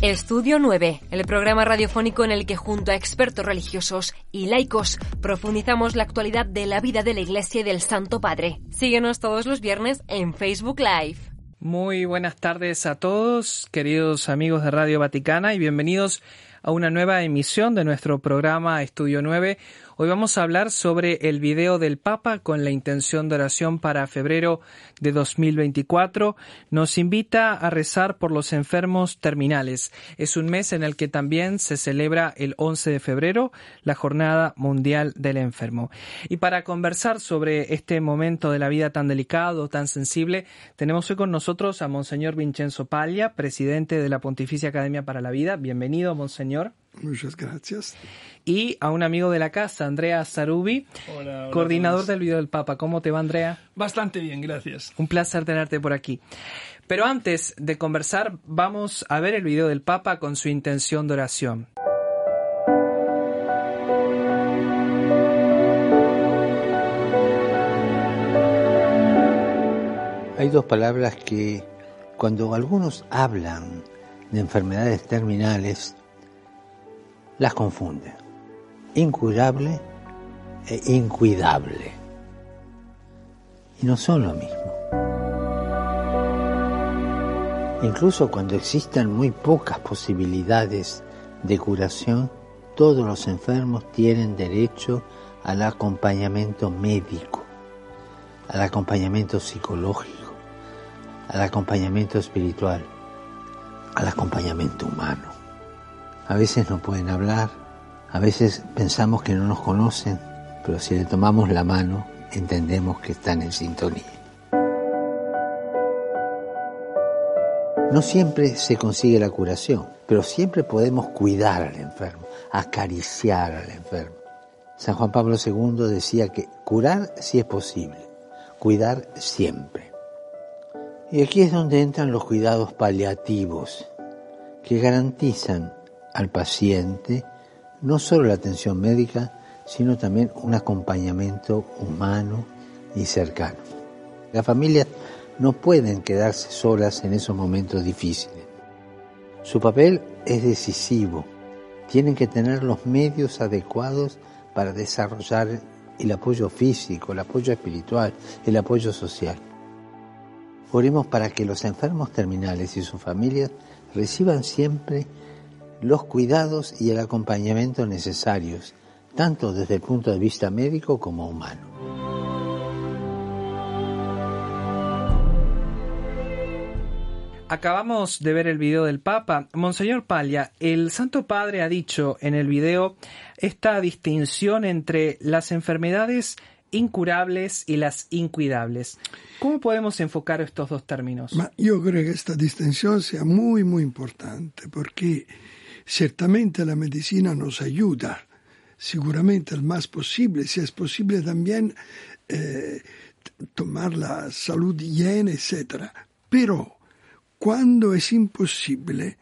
Estudio 9, el programa radiofónico en el que junto a expertos religiosos y laicos profundizamos la actualidad de la vida de la Iglesia y del Santo Padre. Síguenos todos los viernes en Facebook Live. Muy buenas tardes a todos, queridos amigos de Radio Vaticana, y bienvenidos a una nueva emisión de nuestro programa Estudio 9. Hoy vamos a hablar sobre el video del Papa con la intención de oración para febrero de 2024. Nos invita a rezar por los enfermos terminales. Es un mes en el que también se celebra el 11 de febrero la Jornada Mundial del Enfermo. Y para conversar sobre este momento de la vida tan delicado, tan sensible, tenemos hoy con nosotros a Monseñor Vincenzo Paglia, presidente de la Pontificia Academia para la Vida. Bienvenido, Monseñor. Muchas gracias. Y a un amigo de la casa, Andrea Sarubi, coordinador del video del Papa. ¿Cómo te va, Andrea? Bastante bien, gracias. Un placer tenerte por aquí. Pero antes de conversar, vamos a ver el video del Papa con su intención de oración. Hay dos palabras que cuando algunos hablan de enfermedades terminales, las confunden. Incurable e incuidable. Y no son lo mismo. Incluso cuando existan muy pocas posibilidades de curación, todos los enfermos tienen derecho al acompañamiento médico, al acompañamiento psicológico, al acompañamiento espiritual, al acompañamiento humano. A veces no pueden hablar, a veces pensamos que no nos conocen, pero si le tomamos la mano, entendemos que están en sintonía. No siempre se consigue la curación, pero siempre podemos cuidar al enfermo, acariciar al enfermo. San Juan Pablo II decía que curar sí es posible, cuidar siempre. Y aquí es donde entran los cuidados paliativos, que garantizan al paciente no solo la atención médica, sino también un acompañamiento humano y cercano. Las familias no pueden quedarse solas en esos momentos difíciles. Su papel es decisivo. Tienen que tener los medios adecuados para desarrollar el apoyo físico, el apoyo espiritual, el apoyo social. Oremos para que los enfermos terminales y sus familias reciban siempre los cuidados y el acompañamiento necesarios, tanto desde el punto de vista médico como humano. Acabamos de ver el video del Papa. Monseñor Paglia, el Santo Padre ha dicho en el video esta distinción entre las enfermedades incurables y las incuidables. ¿Cómo podemos enfocar estos dos términos? yo creo que esta distinción sea muy, muy importante porque ciertamente la medicina nos ayuda, seguramente el más posible, si es posible también eh, tomar la salud bien, etc. Pero cuando es imposible,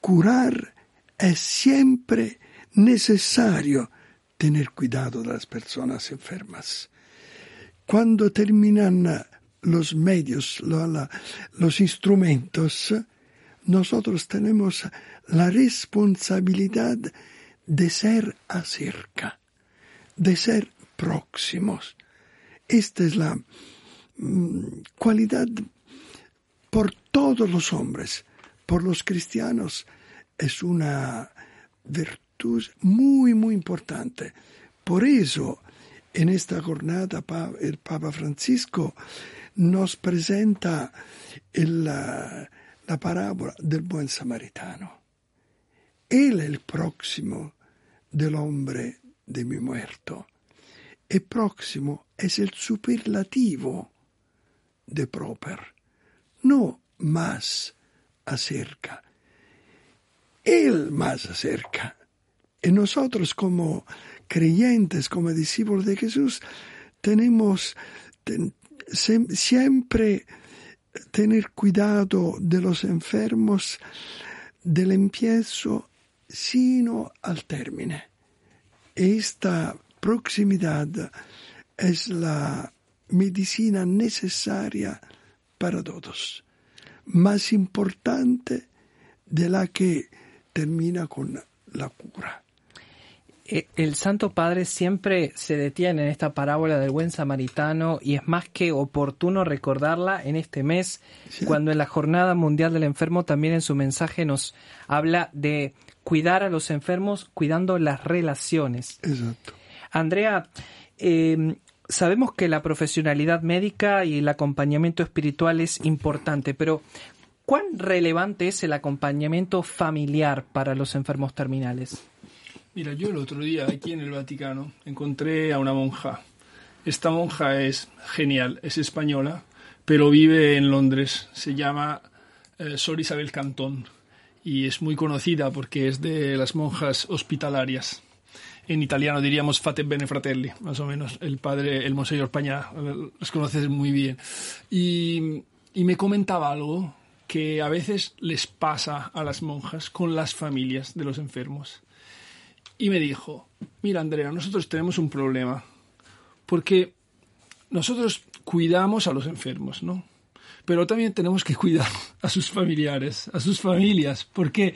curar es siempre necesario tener cuidado de las personas enfermas. Cuando terminan los medios, los instrumentos, nosotros tenemos la responsabilidad de ser acerca, de ser próximos. Esta es la mm, cualidad por todos los hombres, por los cristianos, es una virtud muy, muy importante. Por eso, en esta jornada, el Papa Francisco nos presenta la, la parábola del buen samaritano. Él es el próximo del hombre de mi muerto. El próximo es el superlativo de Proper, no más acerca. Él más acerca. Y nosotros como creyentes, como discípulos de Jesús, tenemos siempre tener cuidado de los enfermos del empiezo sino al término. Esta proximidad es la medicina necesaria para todos, más importante de la que termina con la cura. Eh, el Santo Padre siempre se detiene en esta parábola del buen samaritano y es más que oportuno recordarla en este mes, cuando en la Jornada Mundial del Enfermo también en su mensaje nos habla de cuidar a los enfermos cuidando las relaciones. Exacto. Andrea, em, sabemos que la profesionalidad médica y el acompañamiento espiritual es importante, pero ¿cuán relevante es el acompañamiento familiar para los enfermos terminales? Mira, yo el otro día aquí en el Vaticano encontré a una monja. Esta monja es genial, es española, pero vive en Londres. Se llama eh, Sor Isabel Cantón y es muy conocida porque es de las monjas hospitalarias. En italiano diríamos Fate Bene Fratelli, más o menos. El padre, el Monseñor Paña, los conoces muy bien. Y me comentaba algo que a veces les pasa a las monjas con las familias de los enfermos y me dijo, mira Andrea, nosotros tenemos un problema, porque nosotros cuidamos a los enfermos, ¿no? Pero también tenemos que cuidar a sus familiares, a sus familias, porque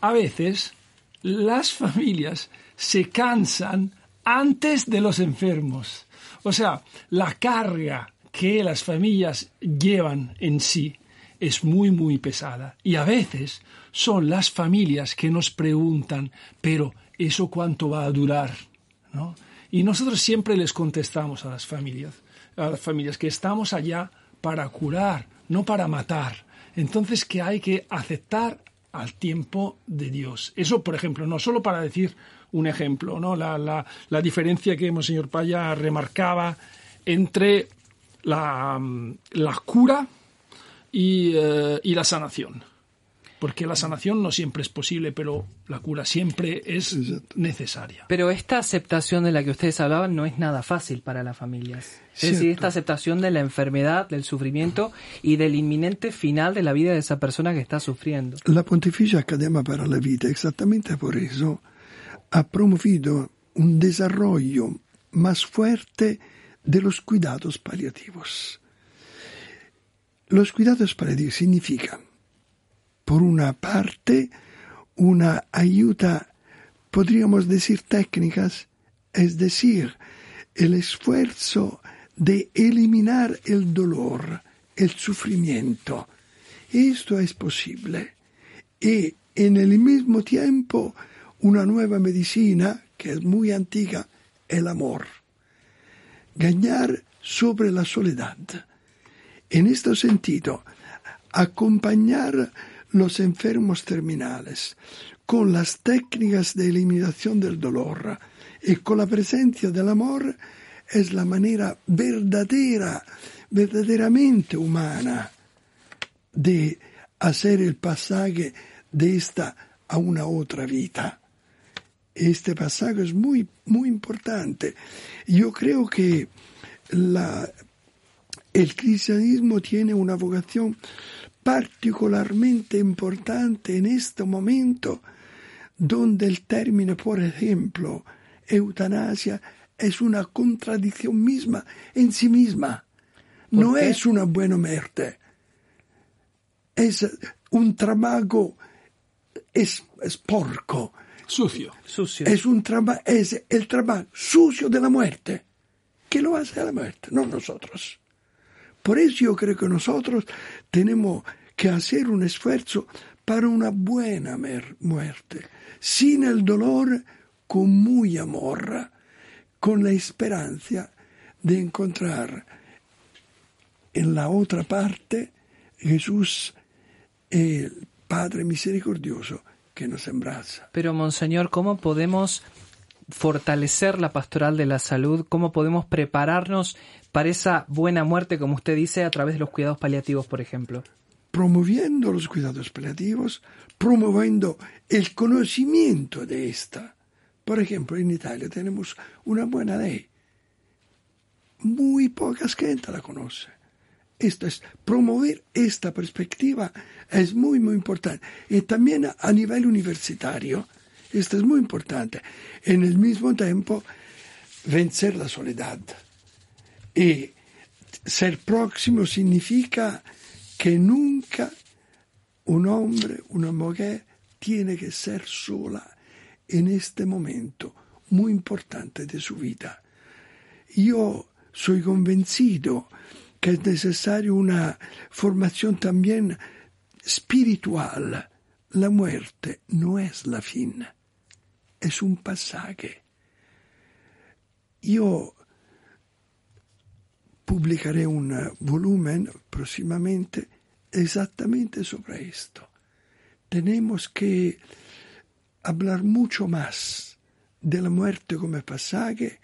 a veces las familias se cansan antes de los enfermos. O sea, la carga que las familias llevan en sí es muy, muy pesada. Y a veces son las familias que nos preguntan, pero ¿eso cuánto va a durar? ¿No? Y nosotros siempre les contestamos a las familias, a las familias que estamos allá para curar, no para matar. Entonces que hay que aceptar al tiempo de Dios. Eso, por ejemplo, no solo para decir un ejemplo, ¿no? La, la, la diferencia que Monseñor Paya remarcaba entre la, la cura y, eh, y la sanación porque la sanación no siempre es posible, pero la cura siempre es necesaria. Pero esta aceptación de la que ustedes hablaban no es nada fácil para las familias. Es decir, esta aceptación de la enfermedad, del sufrimiento y del inminente final de la vida de esa persona que está sufriendo. La Pontificia Academia para la Vida, exactamente por eso, ha promovido un desarrollo más fuerte de los cuidados paliativos. Los cuidados paliativos significan por una parte, una ayuda, podríamos decir técnicas, es decir, el esfuerzo de eliminar el dolor, el sufrimiento. Esto es posible. Y en el mismo tiempo, una nueva medicina, que es muy antigua, el amor. Ganar sobre la soledad. En este sentido, acompañar los enfermos terminales, con las técnicas de eliminación del dolor y con la presencia del amor, es la manera verdadera, verdaderamente humana de hacer el pasaje de esta a una otra vida. Este pasaje es muy, muy importante. Yo creo que la, el cristianismo tiene una vocación particularmente importante en este momento donde el término, por ejemplo, eutanasia, es una contradicción misma en sí misma. No es una buena muerte. Es un trabajo, es, es porco. Sucio. Sucio. Es, un es el trabajo sucio de la muerte. que lo hace a la muerte? No nosotros. Por eso yo creo que nosotros tenemos que hacer un esfuerzo para una buena muerte, sin el dolor, con muy amor, con la esperanza de encontrar en la otra parte Jesús, el Padre misericordioso que nos embraza. Pero, Monseñor, ¿cómo podemos fortalecer la pastoral de la salud? ¿Cómo podemos prepararnos para esa buena muerte, como usted dice, a través de los cuidados paliativos, por ejemplo? Promoviendo los cuidados paliativos, promoviendo el conocimiento de esta. Por ejemplo, en Italia tenemos una buena ley. Muy poca gente la conoce. Esto es promover esta perspectiva es muy muy importante y también a nivel universitario esto es muy importante en el mismo tiempo vencer la soledad y ser próximo significa que nunca un hombre, una mujer, tiene que ser sola en este momento muy importante de su vida. Yo soy convencido que es necesaria una formación también espiritual. La muerte no es la fin, es un pasaje. Yo publicaré un volumen próximamente exactamente sobre esto. Tenemos que hablar mucho más de la muerte como pasaje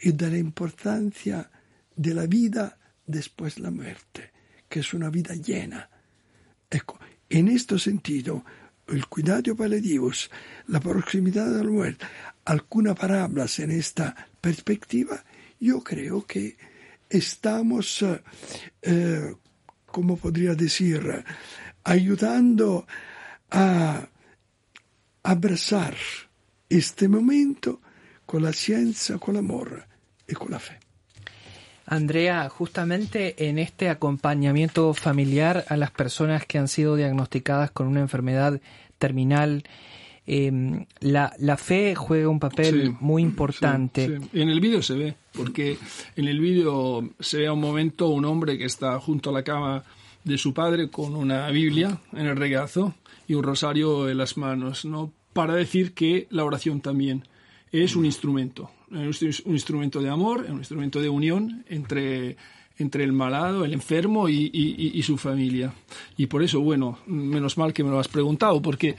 y de la importancia de la después de la muerte, que es una vida llena. Ecco, en este sentido, el cuidado para Dios, la proximidad de la muerte, algunas palabras en esta perspectiva, yo creo que estamos, eh, como podría decir, ayudando a abrazar este momento con la ciencia, con el amor y con la fe. Andrea, justamente en este acompañamiento familiar a las personas que han sido diagnosticadas con una enfermedad terminal, em, la, la, fe juega un papel muy importante. En el vídeo se ve, porque en el vídeo se ve a un momento un hombre que está junto a la cama de su padre con una Biblia en el regazo y un rosario en las manos, ¿no? Para decir que la oración también es un instrumento, un instrumento de amor, un instrumento de unión entre, entre el malado, el enfermo y, su familia. Y por eso, bueno, menos mal que me lo has preguntado, porque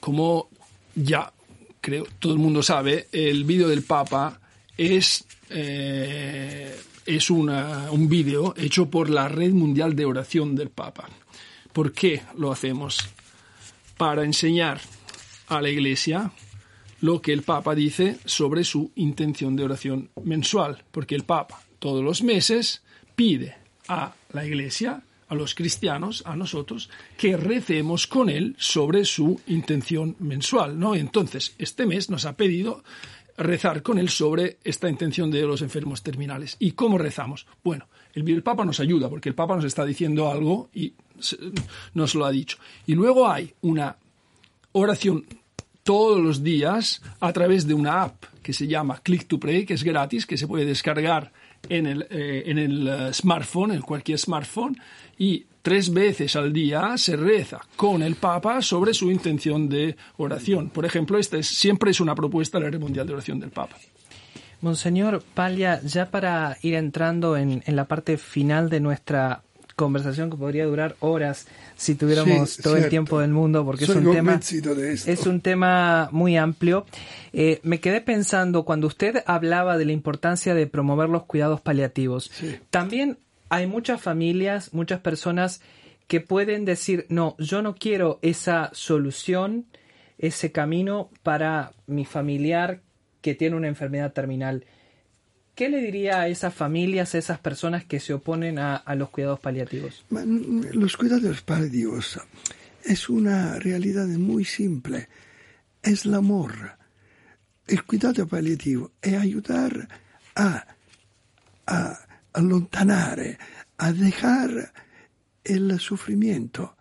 como ya creo todo el mundo sabe, el vídeo del Papa es, eh, es una, un vídeo hecho por la Red Mundial de Oración del Papa. ¿Por qué lo hacemos? Para enseñar a la Iglesia lo que el Papa dice sobre su intención de oración mensual, porque el Papa todos los meses pide a la Iglesia, a los cristianos, a nosotros, que recemos con él sobre su intención mensual, ¿no? Entonces, este mes nos ha pedido rezar con él sobre esta intención de los enfermos terminales. ¿Y cómo rezamos? Bueno, el, el Papa nos ayuda, porque el Papa nos está diciendo algo y nos lo ha dicho. Y luego hay una oración todos los días a través de una app que se llama Click to Pray, que es gratis, que se puede descargar en el, eh, en el eh, smartphone, en cualquier smartphone, y tres veces al día se reza con el Papa sobre su intención de oración. Por ejemplo, esta es, siempre es una propuesta de la Red Mundial de Oración del Papa. Monseñor Palia, ya para ir entrando en, en la parte final de nuestra conversación que podría durar horas si tuviéramos todo el tiempo del mundo, porque es un tema es un tema muy amplio. Eh, me quedé pensando cuando usted hablaba de la importancia de promover los cuidados paliativos. También hay muchas familias, muchas personas que pueden decir no, yo no quiero esa solución, ese camino para mi familiar que tiene una enfermedad terminal. ¿Qué le diría a esas familias, a esas personas que se oponen a, los cuidados paliativos? Los cuidados paliativos es una realidad muy simple, es el amor. El cuidado paliativo es ayudar a, a allontanare, a dejar el sufrimiento.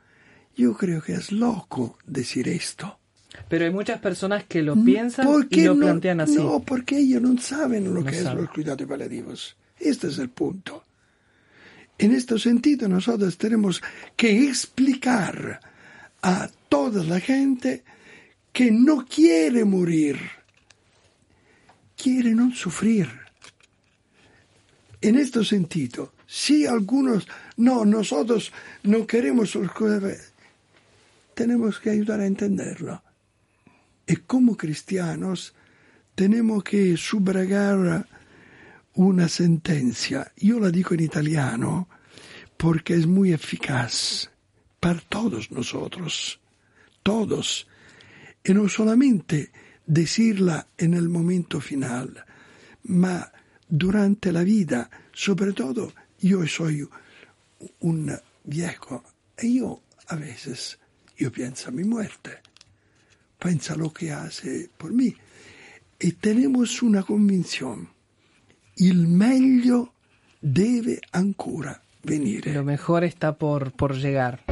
Yo creo que es loco decir esto. Pero hay muchas personas que lo piensan y lo plantean así. No, porque ellos no saben lo que es los cuidados paliativos. Este es el punto. En este sentido, nosotros tenemos que explicar a toda la gente que no quiere morir, quiere no sufrir. En este sentido, si algunos, no, nosotros no queremos, tenemos que ayudar a entenderlo. Y como cristianos tenemos que subragar una sentencia. Yo la digo en italiano porque es muy eficaz para todos nosotros, todos. Y no solamente decirla en el momento final, ma durante la vida, sobre todo yo soy un viejo y yo a veces yo pienso a mi muerte pensa lo que hace por mí. Y tenemos una convinción, il meglio debe ancora venire. Lo mejor está por, por llegar.